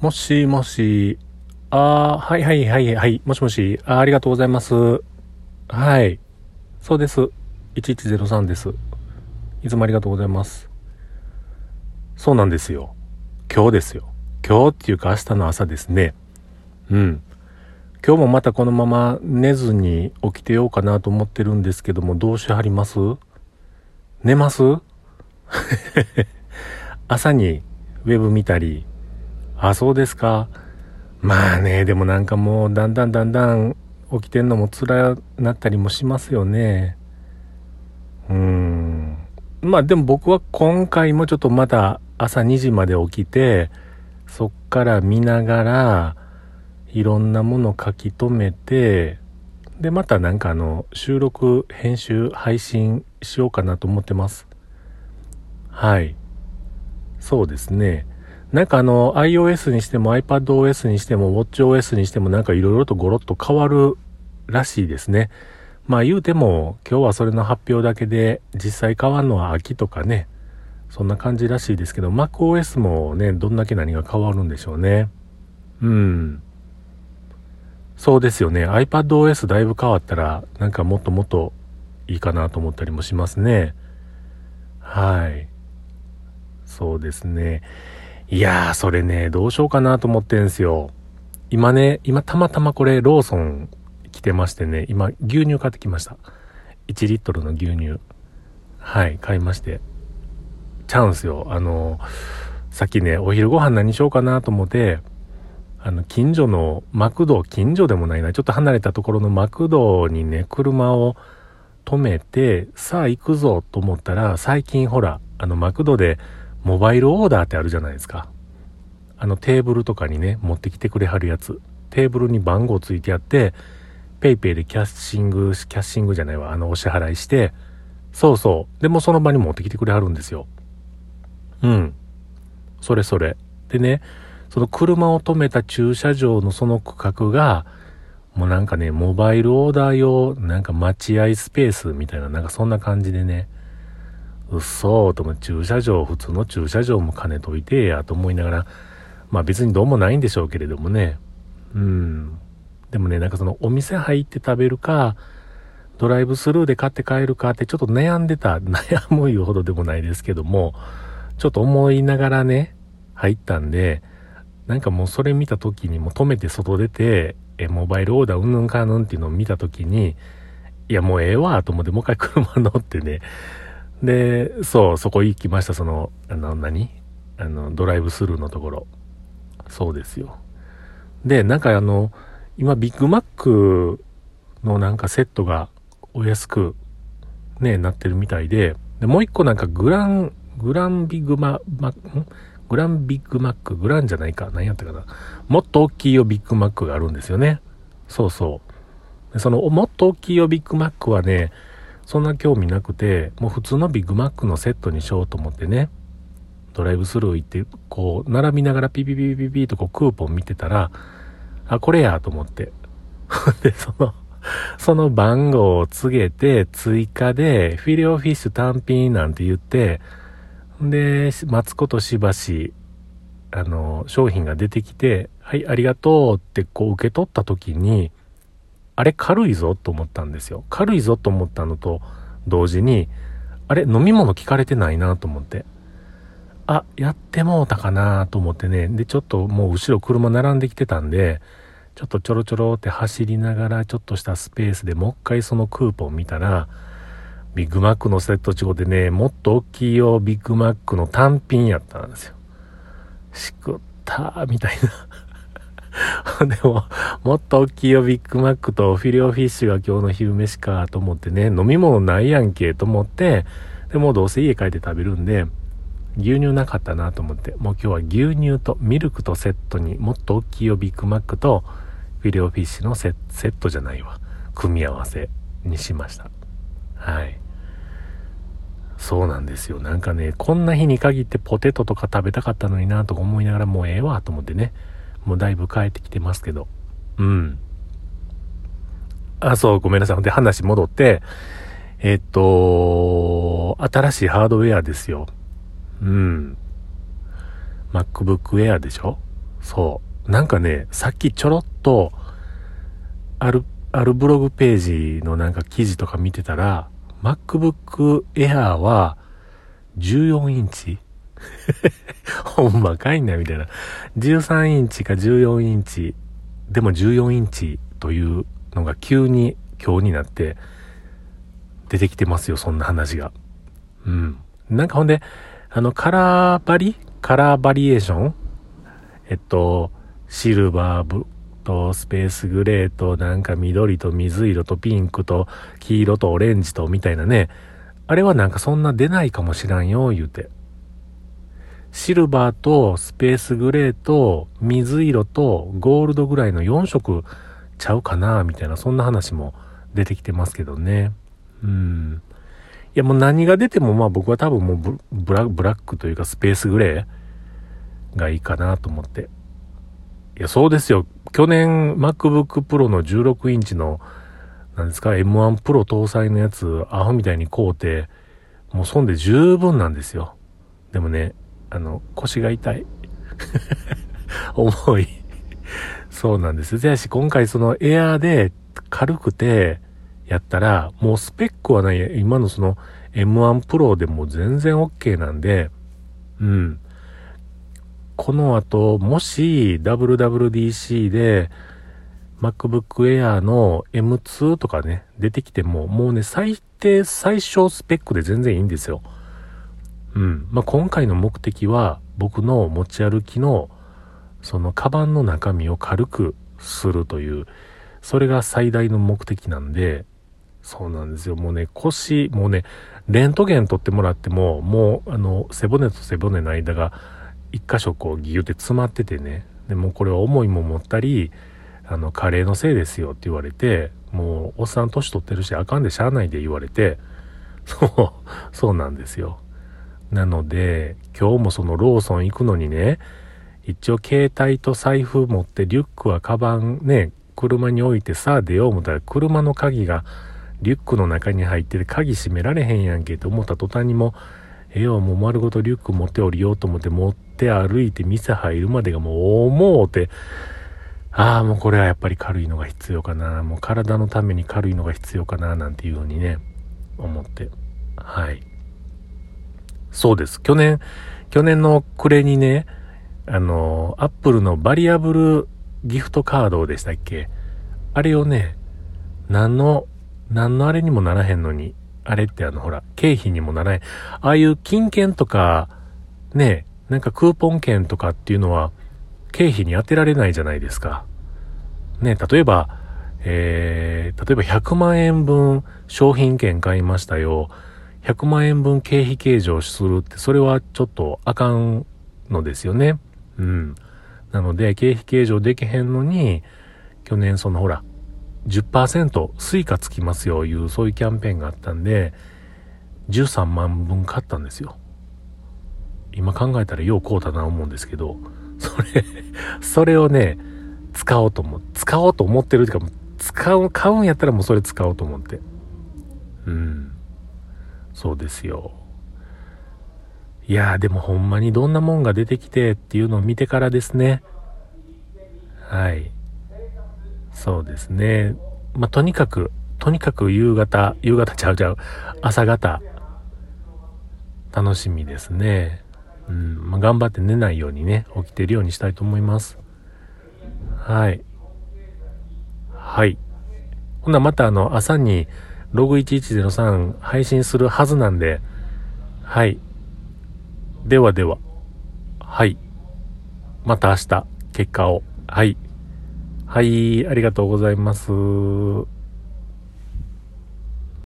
もしもし、あー、はいはいはいはい、もしもし、あありがとうございます。はい。そうです。1103です。いつもありがとうございます。そうなんですよ。今日ですよ。今日っていうか明日の朝ですね。うん。今日もまたこのまま寝ずに起きてようかなと思ってるんですけども、どうしはります？寝ます？朝にウェブ見たり、あ、そうですか。まあね、でもなんかもうだんだんだんだん起きてんのも辛なったりもしますよね。うーん。まあでも僕は今回もちょっとまた朝2時まで起きて、そっから見ながら、いろんなもの書き留めて、で、またなんかあの、収録、編集、配信しようかなと思ってます。はい。そうですね。なんかあの iOS にしても iPadOS にしても WatchOS にしてもなんかいろいろとゴロッと変わるらしいですね。まあ言うても今日はそれの発表だけで実際変わるのは秋とかね、そんな感じらしいですけど MacOS もね、どんだけ何が変わるんでしょうね。うん。そうですよね。iPadOS だいぶ変わったらなんかもっともっといいかなと思ったりもしますね。はい。そうですね。いやー、それね、どうしようかなと思ってんすよ。今ね、今たまたまこれローソン来てましてね、今牛乳買ってきました。1リットルの牛乳。はい、買いまして。ちゃうんすよ。あの、さっきね、お昼ご飯何しようかなと思って、あの、近所のマクド、近所でもないな、ちょっと離れたところのマクドにね、車を止めて、さあ行くぞと思ったら、最近ほら、あの、マクドでモバイルオーダーってあるじゃないですか。あのテーブルとかにね、持ってきてくれはるやつ。テーブルに番号ついてあって、 PayPay でキャッシング、キャッシングじゃないわ、あの、お支払いして、そうそう。でもその場に持ってきてくれはるんですよ。うん。それそれ。でね、その車を止めた駐車場のその区画が、もうなんかね、モバイルオーダー用、なんか待合スペースみたいな、なんかそんな感じでね、うっそーとも駐車場、普通の駐車場も兼ねといてやと思いながら、まあ別にどうもないんでしょうけれどもね。うん。でもね、なんかそのお店入って食べるか、ドライブスルーで買って帰るかってちょっと悩んでた、悩むいうほどでもないですけども、ちょっと思いながらね、入ったんで、なんかもうそれ見た時にも止めて外出て、え、モバイルオーダーうんぬんかぬんっていうのを見た時に、いやもうええわと思ってもう一回車乗ってね、で、そう、そこ行きました、その、あの、何？あの、ドライブスルーのところ。そうですよ。で、なんかあの、今、ビッグマックのなんかセットがお安く、ね、なってるみたいで、で、もう一個なんかグラン、グランビッグマ、マグランビッグマック、グランじゃないか、何やったかな。もっと大きいよビッグマックがあるんですよね。そうそう。その、もっと大きいよビッグマックはね、そんな興味なくて、もう普通のビッグマックのセットにしようと思ってね、ドライブスルー行って、こう、並びながらピピピピピとこうクーポン見てたら、あ、これやと思って。で、その、その番号を告げて、追加で、フィレオフィッシュ単品なんて言って、で、待つことしばし、あの、商品が出てきて、はい、ありがとうってこう受け取った時に、あれ軽いぞと思ったんですよ。軽いぞと思ったのと同時に、あれ飲み物聞かれてないなと思って。あ、やってもうたかなと思ってね。で、ちょっともう後ろ車並んできてたんで、ちょっとちょろちょろって走りながらちょっとしたスペースでもう一回そのクーポン見たら、ビッグマックのセットちごうてね、もっと大きいよビッグマックの単品やったんですよ。しくったーみたいな でも、もっと大きいよ、ビッグマックとフィレオフィッシュが今日の昼飯かと思ってね、飲み物ないやんけと思って、でもどうせ家帰って食べるんで、牛乳なかったなと思って、もう今日は牛乳とミルクとセットにもっと大きいよ、ビッグマックとフィレオフィッシュのセットじゃないわ。組み合わせにしました。はい。そうなんですよ。なんかね、こんな日に限ってポテトとか食べたかったのになとか思いながらもうええわと思ってね。もうだいぶ帰ってきてますけど。うん。あ、そう、ごめんなさい。で、話戻って、えっと、新しいハードウェアですよ。うん。MacBook Air でしょ？そう。なんかね、さっきちょろっと、ある、あるブログページのなんか記事とか見てたら、MacBook Air は14インチ ほんまかいな、みたいな。13インチか14インチ、でも14インチというのが急に今日になって出てきてますよ、そんな話が。うん。なんかほんで、あの、カラーバリカラーバリエーションえっと、シルバーとスペースグレーとなんか緑と水色とピンクと黄色とオレンジとみたいなね。あれはなんかそんな出ないかもしらんよ、言うて。シルバーとスペースグレーと水色とゴールドぐらいの4色ちゃうかなみたいなそんな話も出てきてますけどね。うん。いやもう何が出てもまあ僕は多分もうブラックというかスペースグレーがいいかなと思って。いやそうですよ。去年 MacBook Pro の16インチのなんですか M1 Pro 搭載のやつアホみたいに買うてもうそんで十分なんですよ。でもね、あの、腰が痛い。重い。そうなんです。じゃし、今回そのエアーで軽くてやったら、もうスペックはない、今のその M1 Pro でも全然 OK なんで、うん。この後、もし WWDC で MacBook Air の M2 とかね、出てきても、もうね、最低最小スペックで全然いいんですよ。うん。まあ、今回の目的は僕の持ち歩きのそのカバンの中身を軽くするという、それが最大の目的なんで、そうなんですよ。もうね、腰、もうね、レントゲン取ってもらっても、もう、あの、背骨と背骨の間が一箇所こうギュって詰まっててね、でもこれは重いも持ったり、あの、加齢のせいですよって言われて、もう、おっさん年取ってるし、あかんでしゃあないで言われて、そう、そうなんですよ。なので、今日もそのローソン行くのにね、一応携帯と財布持ってリュックはカバンね、車に置いてさあ出よう思ったら車の鍵がリュックの中に入ってて鍵閉められへんやんけと思った途端にもええよもう丸ごとリュック持って降りようと思って持って歩いて店入るまでがもう思うてああもうこれはやっぱり軽いのが必要かな。もう体のために軽いのが必要かななんていうふうにね思って。はい。そうです。去年、去年の暮れにね、あの、アップルのバリアブルギフトカードでしたっけ？あれをね、何の、何のあれにもならへんのに、あれってあの、ほら、経費にもならへん。ああいう金券とか、ね、なんかクーポン券とかっていうのは、経費に当てられないじゃないですか。ね、例えば、えー、例えば100万円分商品券買いましたよ。100万円分経費計上するって、それはちょっとあかんのですよね。うん。なので、経費計上できへんのに、去年そのほら、10%スイカつきますよ、いう、そういうキャンペーンがあったんで、13万分買ったんですよ。今考えたらようこうだな思うんですけど、それ それをね、使おうと思う。使おうと思ってるっていうか、使う、買うんやったらもうそれ使おうと思って。うん。そうですよ。いやーでもほんまにどんなもんが出てきてっていうのを見てからですね。はい。そうですね。まあ、とにかく、とにかく夕方、夕方 ちゃうちゃう、朝方、楽しみですね。うん、まあ、頑張って寝ないようにね、起きてるようにしたいと思います。はい。はい。ほな、またあの、朝に、ログ1103配信するはずなんで、はい。ではでは、はい。また明日、結果を。はい。はい、ありがとうございます。